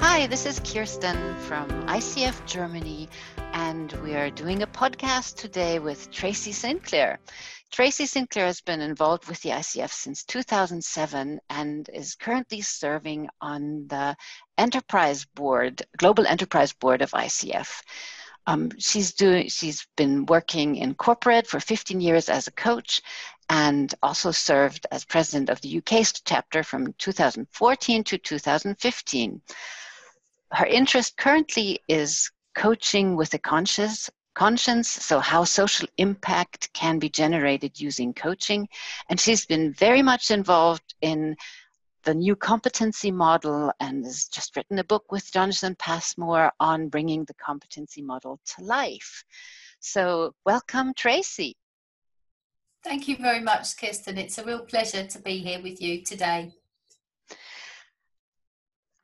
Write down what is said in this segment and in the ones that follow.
Hi, this is Kirsten from ICF Germany, and we are doing a podcast today with Tracy Sinclair. Tracy Sinclair has been involved with the ICF since 2007 and is currently serving on the Enterprise Board, Global Enterprise Board of ICF. Um, she's doing. She's been working in corporate for 15 years as a coach, and also served as president of the UK chapter from 2014 to 2015. Her interest currently is coaching with a conscious conscience, so how social impact can be generated using coaching. And she's been very much involved in the new competency model and has just written a book with Jonathan Passmore on bringing the competency model to life. So, welcome, Tracy. Thank you very much, Kirsten. It's a real pleasure to be here with you today.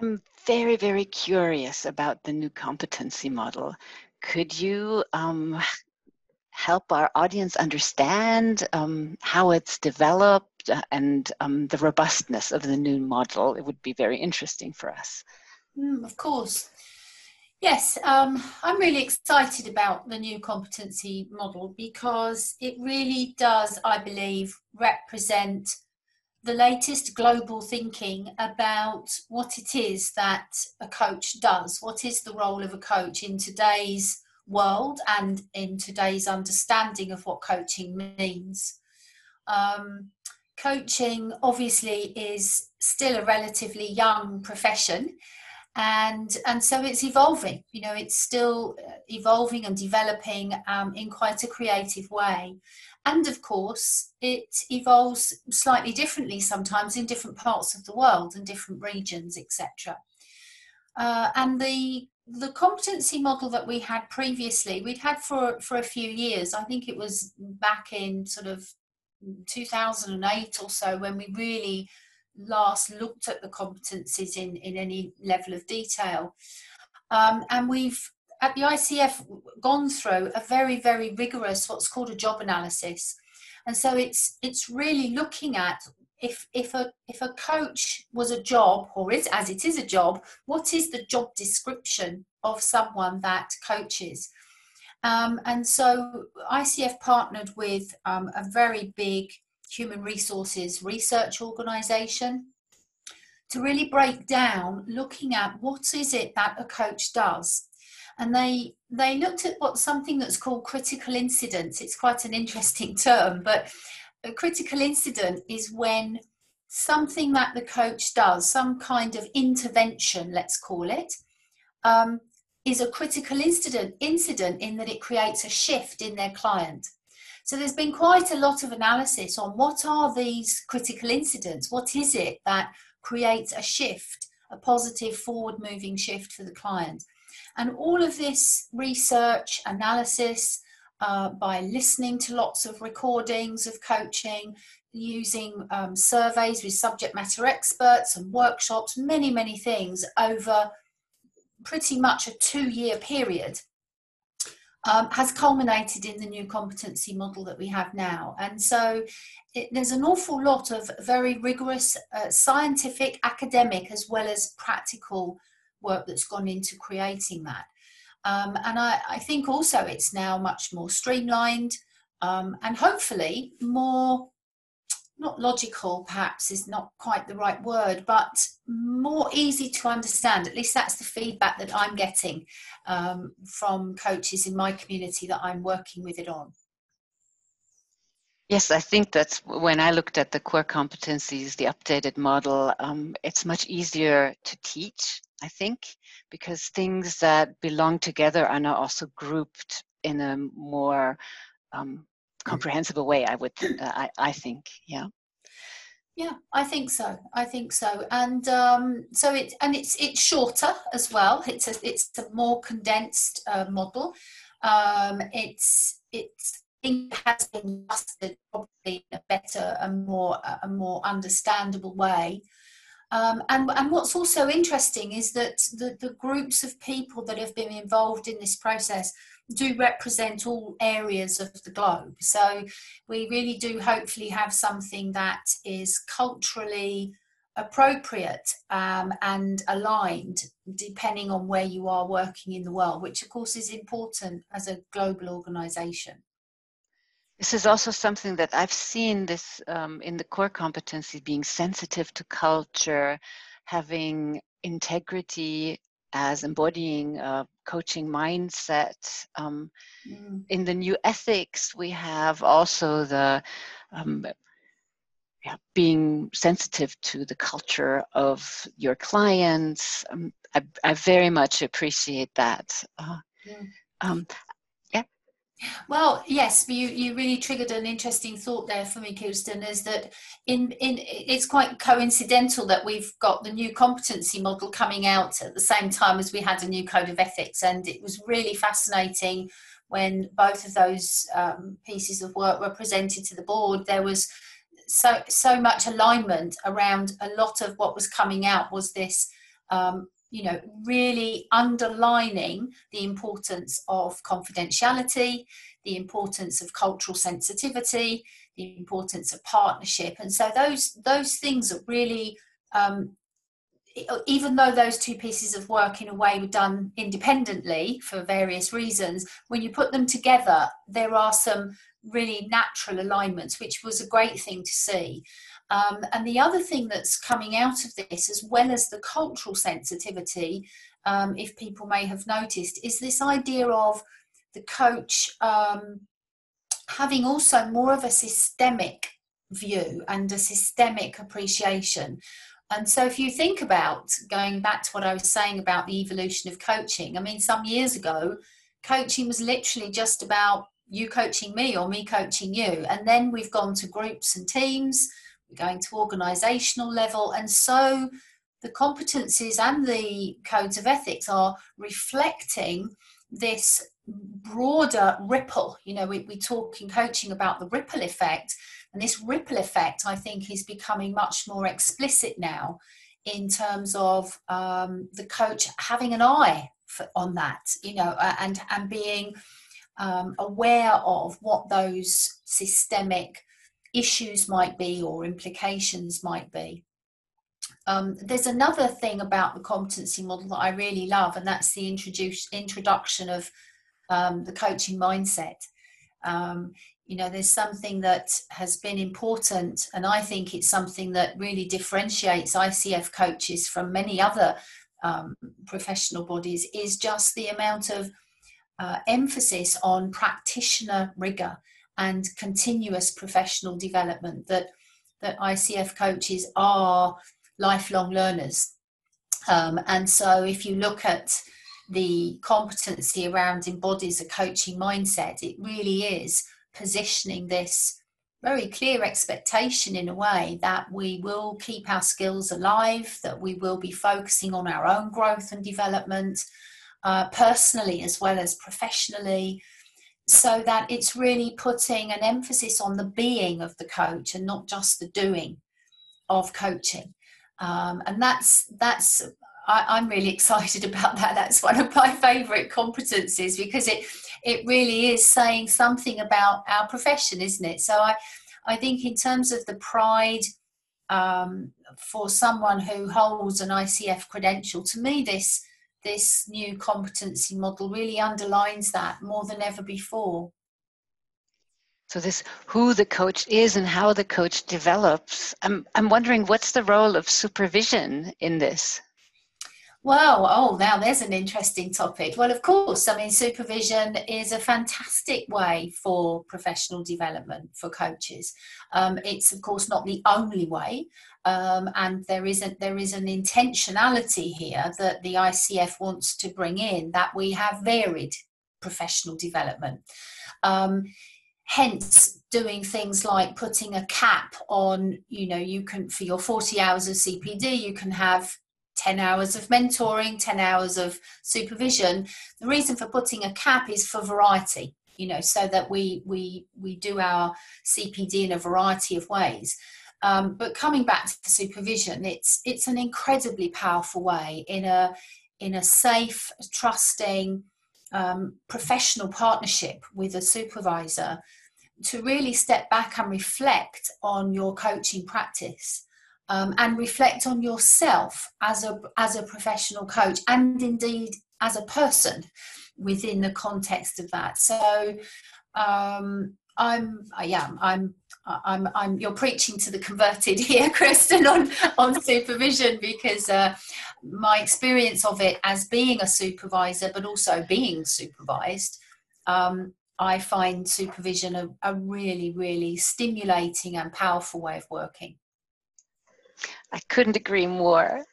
I'm very, very curious about the new competency model. Could you um, help our audience understand um, how it's developed uh, and um, the robustness of the new model? It would be very interesting for us. Mm, of course. Yes, um, I'm really excited about the new competency model because it really does, I believe, represent the latest global thinking about what it is that a coach does. What is the role of a coach in today's world and in today's understanding of what coaching means? Um, coaching obviously is still a relatively young profession and and so it's evolving you know it's still uh, evolving and developing um, in quite a creative way and of course it evolves slightly differently sometimes in different parts of the world and different regions etc uh, and the the competency model that we had previously we'd had for for a few years i think it was back in sort of 2008 or so when we really last looked at the competencies in, in any level of detail. Um, and we've, at the ICF, gone through a very, very rigorous, what's called a job analysis. And so it's, it's really looking at if, if, a, if a coach was a job, or is, as it is a job, what is the job description of someone that coaches? Um, and so ICF partnered with um, a very big human resources research organization to really break down looking at what is it that a coach does and they they looked at what something that's called critical incidents it's quite an interesting term but a critical incident is when something that the coach does some kind of intervention let's call it um, is a critical incident incident in that it creates a shift in their client so there's been quite a lot of analysis on what are these critical incidents? What is it that creates a shift, a positive forward moving shift for the client? And all of this research, analysis, uh, by listening to lots of recordings of coaching, using um, surveys with subject matter experts and workshops, many, many things over pretty much a two year period um, has culminated in the new competency model that we have now. And so it, there's an awful lot of very rigorous uh, scientific, academic, as well as practical work that's gone into creating that. Um, and I, I, think also it's now much more streamlined um, and hopefully more not logical perhaps is not quite the right word but more easy to understand at least that's the feedback that i'm getting um, from coaches in my community that i'm working with it on Yes, I think that's when I looked at the core competencies, the updated model, um, it's much easier to teach, I think, because things that belong together are now also grouped in a more um, comprehensible way i would uh, I, I think yeah. Yeah i think so i think so and um, so it and it's it's shorter as well it's a it's a more condensed uh, model um, it's it's it has been mastered probably in a better and more a more understandable way um, and, and what's also interesting is that the, the groups of people that have been involved in this process do represent all areas of the globe. So we really do hopefully have something that is culturally appropriate um, and aligned depending on where you are working in the world, which of course is important as a global organization. This is also something that I've seen this um, in the core competency being sensitive to culture, having integrity as embodying a coaching mindset. Um, mm. In the new ethics, we have also the um, yeah, being sensitive to the culture of your clients. Um, I, I, very much appreciate that. Uh, yeah. Um. Well, yes, you, you really triggered an interesting thought there for me, Kirsten, is that in, in it's quite coincidental that we've got the new competency model coming out at the same time as we had a new code of ethics. And it was really fascinating when both of those um, pieces of work were presented to the board. There was so so much alignment around a lot of what was coming out was this um, you know really underlining the importance of confidentiality the importance of cultural sensitivity the importance of partnership and so those those things are really um, even though those two pieces of work in a way were done independently for various reasons when you put them together there are some really natural alignments, which was a great thing to see. Um, and the other thing that's coming out of this, as well as the cultural sensitivity, um, if people may have noticed, is this idea of the coach um, having also more of a systemic view and a systemic appreciation. And so, if you think about going back to what I was saying about the evolution of coaching, I mean, some years ago, coaching was literally just about you coaching me or me coaching you. And then we've gone to groups and teams, we're going to organizational level. And so the competencies and the codes of ethics are reflecting this broader ripple. You know, we, we talk in coaching about the ripple effect. And this ripple effect, I think, is becoming much more explicit now in terms of um, the coach having an eye for, on that, you know, and, and being um, aware of what those systemic issues might be or implications might be. Um, there's another thing about the competency model that I really love, and that's the introduce, introduction of um, the coaching mindset. Um, you know, there's something that has been important, and I think it's something that really differentiates ICF coaches from many other um, professional bodies, is just the amount of uh, emphasis on practitioner rigor and continuous professional development that that ICF coaches are lifelong learners. Um, and so if you look at the competency around embodies a coaching mindset, it really is positioning this very clear expectation in a way that we will keep our skills alive, that we will be focusing on our own growth and development, uh, personally as well as professionally, so that it's really putting an emphasis on the being of the coach and not just the doing of coaching. Um, and that's that's I, am really excited about that. That's one of my favourite competencies because it it really is saying something about our profession, isn't it? So I I think in terms of the pride um, for someone who holds an ICF credential, to me this this new competency model really underlines that more than ever before. So this who the coach is and how the coach develops. I'm I'm wondering what's the role of supervision in this? Well, oh, now there's an interesting topic. Well, of course, I mean, supervision is a fantastic way for professional development for coaches. Um, it's, of course, not the only way, um, and there is a, there is an intentionality here that the ICF wants to bring in that we have varied professional development. Um, hence doing things like putting a cap on you know you can for your 40 hours of cpd you can have 10 hours of mentoring 10 hours of supervision the reason for putting a cap is for variety you know so that we we we do our cpd in a variety of ways um, but coming back to supervision, it's it's an incredibly powerful way in a in a safe, trusting, um, professional partnership with a supervisor to really step back and reflect on your coaching practice um, and reflect on yourself as a as a professional coach and indeed as a person within the context of that. So um, I'm I'm I'm, I'm you're preaching to the converted here, Kristen, on on supervision because uh, my experience of it as being a supervisor, but also being supervised, um, I find supervision a, a really, really stimulating and powerful way of working. I couldn't agree more.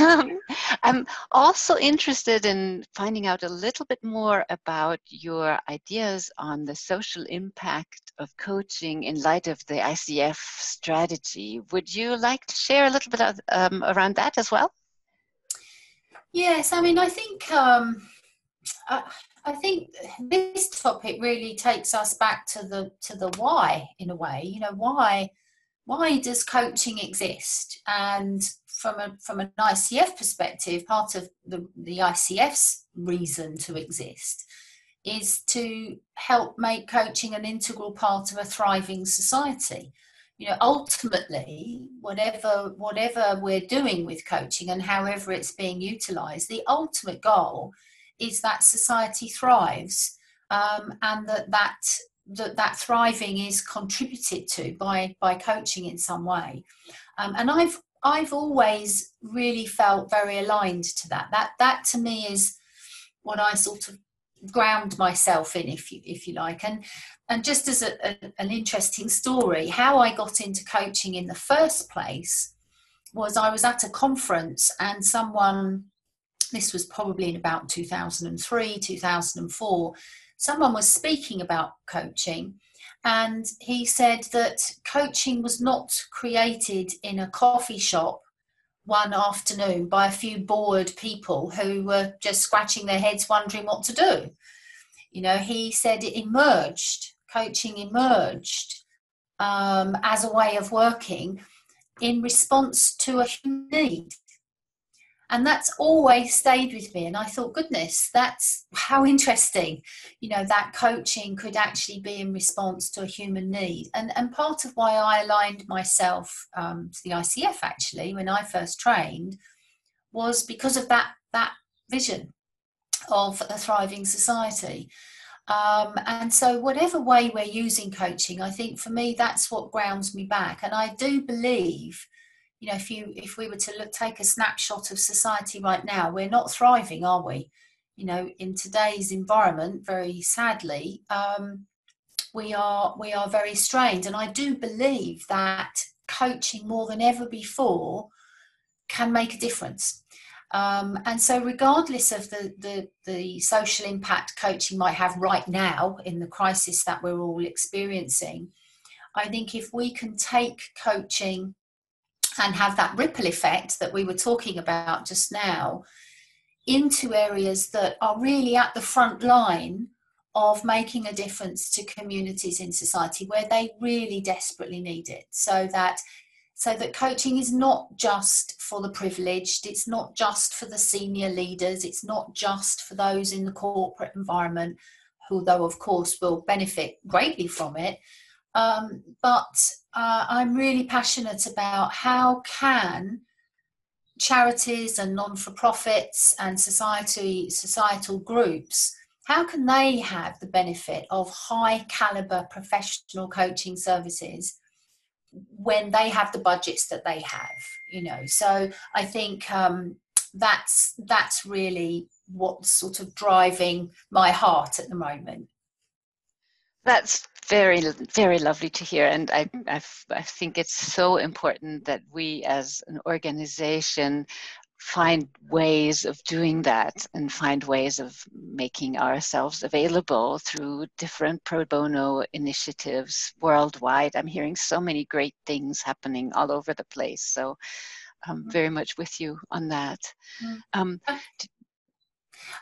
Um, I'm also interested in finding out a little bit more about your ideas on the social impact of coaching in light of the ICF strategy. Would you like to share a little bit of, um, around that as well? Yes, I mean, I think um, I, I think this topic really takes us back to the to the why in a way. You know, why why does coaching exist? And from a from an ICF perspective, part of the, the ICF's reason to exist is to help make coaching an integral part of a thriving society. You know, ultimately, whatever whatever we're doing with coaching and however it's being utilized, the ultimate goal is that society thrives um, and that that that that thriving is contributed to by by coaching in some way um, and i've i've always really felt very aligned to that. That that to me is what i sort of ground myself in if you if you like. And and just as a, a, an interesting story how i got into coaching in the first place was i was at a conference and someone this was probably in about 2003 2004 someone was speaking about coaching and he said that coaching was not created in a coffee shop one afternoon by a few bored people who were just scratching their heads wondering what to do. You know, he said it emerged, coaching emerged um, as a way of working in response to a need and that's always stayed with me. And i thought goodness that's how interesting you know that coaching could actually be in response to a human need. And and part of why i aligned myself um, to the icf actually when i first trained was because of that that vision of a thriving society. Um, and so whatever way we're using coaching i think for me that's what grounds me back. And i do believe you know if you if we were to look take a snapshot of society right now we're not thriving are we? You know in today's environment very sadly um, we are we are very strained. And i do believe that coaching more than ever before can make a difference. Um, and so regardless of the, the the social impact coaching might have right now in the crisis that we're all experiencing i think if we can take coaching and have that ripple effect that we were talking about just now into areas that are really at the front line of making a difference to communities in society where they really desperately need it. So that so that coaching is not just for the privileged it's not just for the senior leaders it's not just for those in the corporate environment who though of course will benefit greatly from it um, but uh, I'm really passionate about how can charities and non-for-profits and society societal groups how can they have the benefit of high caliber professional coaching services when they have the budgets that they have you know? So i think um, that's that's really what's sort of driving my heart at the moment. That's very, very lovely to hear. And I, I, I think it's so important that we as an organization find ways of doing that and find ways of making ourselves available through different pro bono initiatives worldwide. I'm hearing so many great things happening all over the place. So I'm mm. very much with you on that. Mm. Um,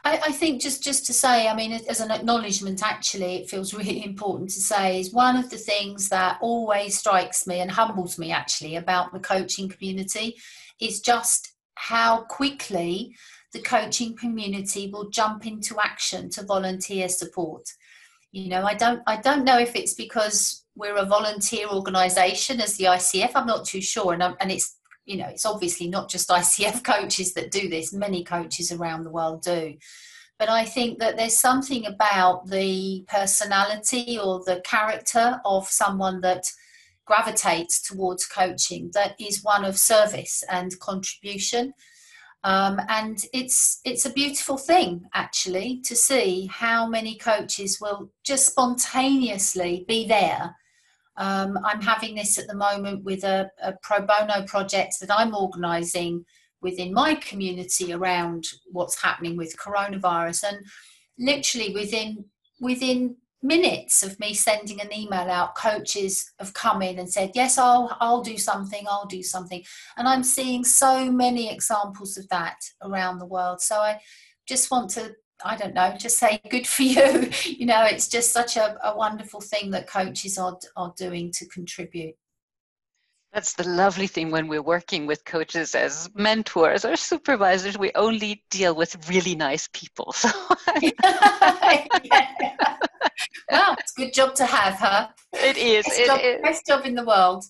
I, I, think just just to say, I mean, as an acknowledgement, actually, it feels really important to say is one of the things that always strikes me and humbles me actually about the coaching community is just how quickly the coaching community will jump into action to volunteer support. You know, I don't I don't know if it's because we're a volunteer organisation as the ICF. I'm not too sure, and I'm, and it's you know it's obviously not just ICF coaches that do this. Many coaches around the world do. But I think that there's something about the personality or the character of someone that gravitates towards coaching that is one of service and contribution um, and it's it's a beautiful thing actually to see how many coaches will just spontaneously be there. Um, I'm having this at the moment with a, a pro bono project that I'm organising within my community around what's happening with coronavirus, and literally within within minutes of me sending an email out coaches have come in and said yes i'll i'll do something i'll do something. And i'm seeing so many examples of that around the world. So i just want to i don't know just say good for you you know it's just such a, a wonderful thing that coaches are are doing to contribute that's the lovely thing when we're working with coaches as mentors or supervisors. We only deal with really nice people. So yeah. Well, it's a good job to have, huh? It is. Best, it job, is. best job in the world.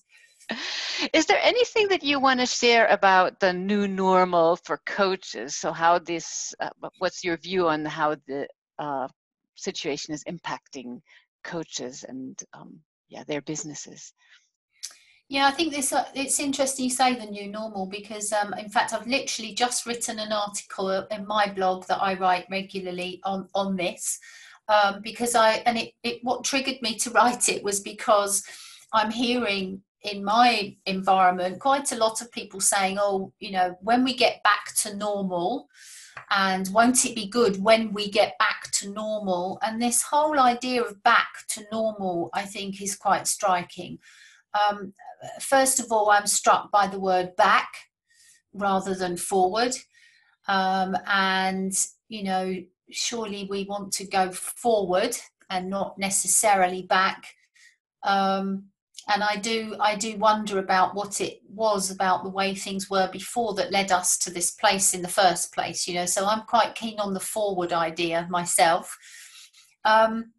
Is there anything that you want to share about the new normal for coaches? So, how this, uh, what's your view on how the uh, situation is impacting coaches and um, yeah, their businesses? Yeah, I think this uh, it's interesting you say the new normal because um, in fact I've literally just written an article in my blog that I write regularly on on this um, because I and it, it what triggered me to write it was because I'm hearing in my environment quite a lot of people saying, "Oh, you know, when we get back to normal." And won't it be good when we get back to normal? And this whole idea of back to normal, I think, is quite striking. Um, first of all, I'm struck by the word back rather than forward. Um, and, you know, surely we want to go forward and not necessarily back. Um, and I do, I do wonder about what it was about the way things were before that led us to this place in the first place. You know, so I'm quite keen on the forward idea myself. Um,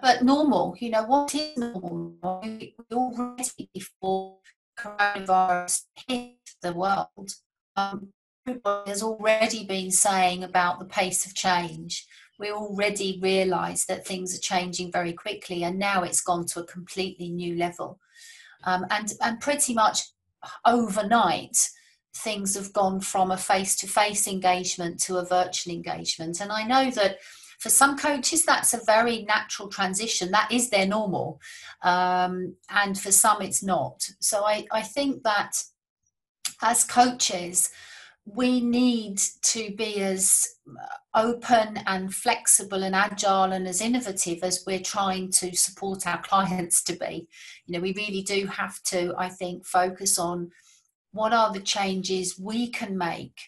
but normal, you know, what is normal? We already before coronavirus hit the world, um, has already been saying about the pace of change. We already realise that things are changing very quickly, and now it's gone to a completely new level. Um, and and pretty much overnight, things have gone from a face-to-face engagement to a virtual engagement. And I know that for some coaches, that's a very natural transition. That is their normal. Um, and for some, it's not. So I, I think that as coaches, we need to be as open and flexible and agile and as innovative as we're trying to support our clients to be. You know, we really do have to, I think, focus on what are the changes we can make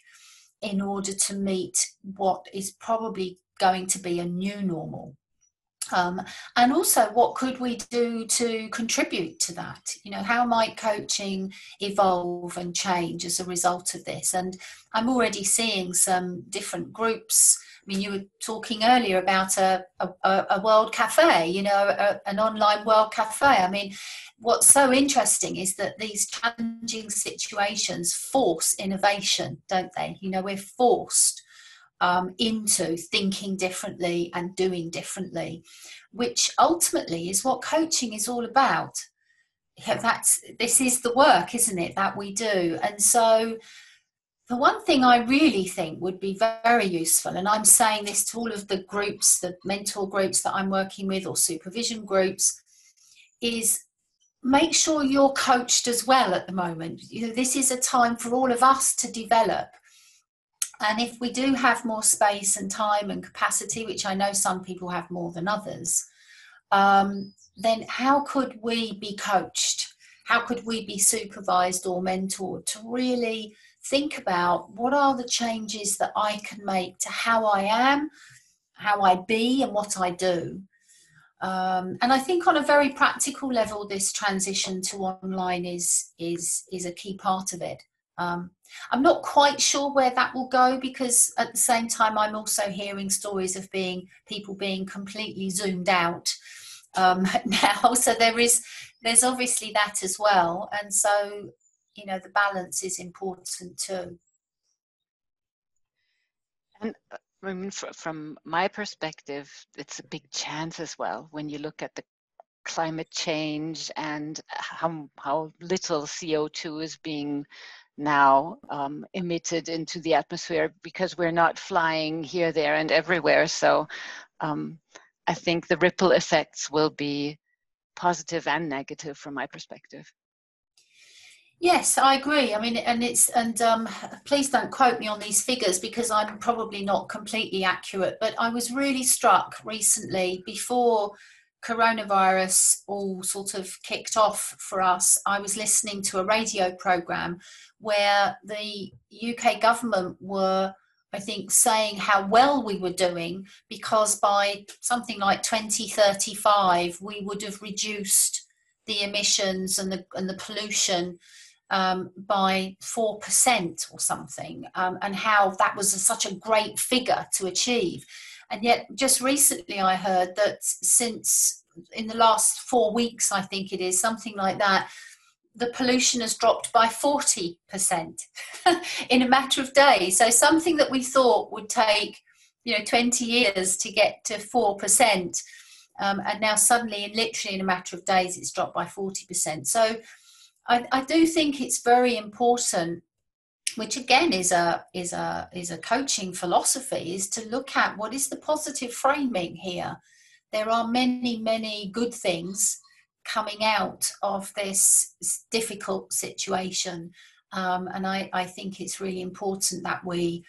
in order to meet what is probably going to be a new normal. Um, and also, what could we do to contribute to that? You know, how might coaching evolve and change as a result of this? And I'm already seeing some different groups. I mean, you were talking earlier about a, a, a world cafe, you know, a, an online world cafe. I mean, what's so interesting is that these challenging situations force innovation, don't they? You know, we're forced um, into thinking differently and doing differently, which ultimately is what coaching is all about. That's this is the work, isn't it, that we do? And so, the one thing I really think would be very useful, and I'm saying this to all of the groups, the mentor groups that I'm working with, or supervision groups, is make sure you're coached as well at the moment. You know, this is a time for all of us to develop and if we do have more space and time and capacity, which I know some people have more than others, um, then how could we be coached? How could we be supervised or mentored to really think about what are the changes that I can make to how I am, how I be, and what I do? Um, and I think on a very practical level, this transition to online is is is a key part of it. Um, I'm not quite sure where that will go because at the same time, I'm also hearing stories of being people being completely zoomed out um, now. So there is there's obviously that as well, and so you know the balance is important too. And uh, I mean, from my perspective, it's a big chance as well when you look at the climate change and how, how little CO2 is being now um, emitted into the atmosphere because we're not flying here, there, and everywhere. So um, I think the ripple effects will be positive and negative from my perspective. Yes, I agree. I mean, and it's and um, please don't quote me on these figures because I'm probably not completely accurate. But I was really struck recently before coronavirus all sort of kicked off for us. I was listening to a radio program where the UK government were, I think, saying how well we were doing because by something like 2035 we would have reduced the emissions and the and the pollution um, by 4% or something, um, and how that was a, such a great figure to achieve. And yet, just recently, I heard that since in the last four weeks, I think it is, something like that, the pollution has dropped by 40% in a matter of days. So, something that we thought would take you know 20 years to get to 4%. Um, and now suddenly, in literally in a matter of days, it's dropped by 40%. So I, I do think it's very important which again is a is a is a coaching philosophy is to look at what is the positive framing here there are many many good things coming out of this difficult situation um, and I, I think it's really important that we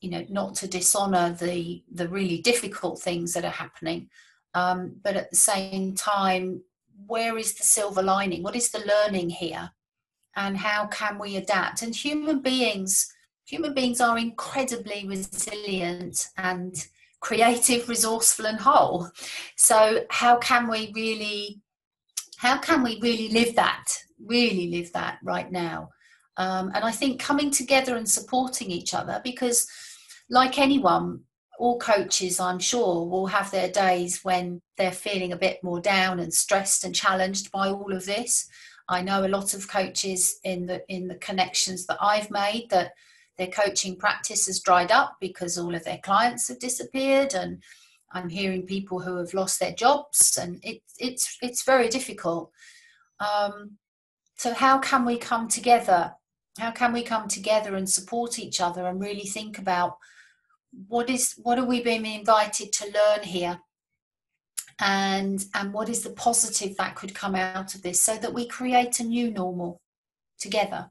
you know not to dishonor the the really difficult things that are happening um, but at the same time where is the silver lining? What is the learning here? And how can we adapt? And human beings, human beings are incredibly resilient and creative, resourceful, and whole. So how can we really, how can we really live that? Really live that right now. Um, and I think coming together and supporting each other, because like anyone, all coaches, I'm sure, will have their days when they're feeling a bit more down and stressed and challenged by all of this. I know a lot of coaches in the in the connections that I've made that their coaching practice has dried up because all of their clients have disappeared and I'm hearing people who have lost their jobs and it, it's it's very difficult. Um, so how can we come together? How can we come together and support each other and really think about what is what are we being invited to learn here and and what is the positive that could come out of this so that we create a new normal together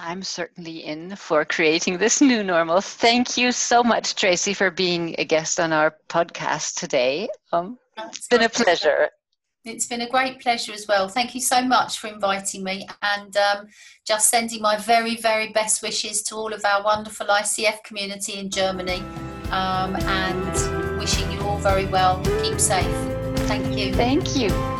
I'm certainly in for creating this new normal. Thank you so much, Tracy, for being a guest on our podcast today. Um, it's been a pleasure. It's been a great pleasure as well. Thank you so much for inviting me and um, just sending my very, very best wishes to all of our wonderful ICF community in Germany um, and very well. Keep safe. Thank you. Thank you.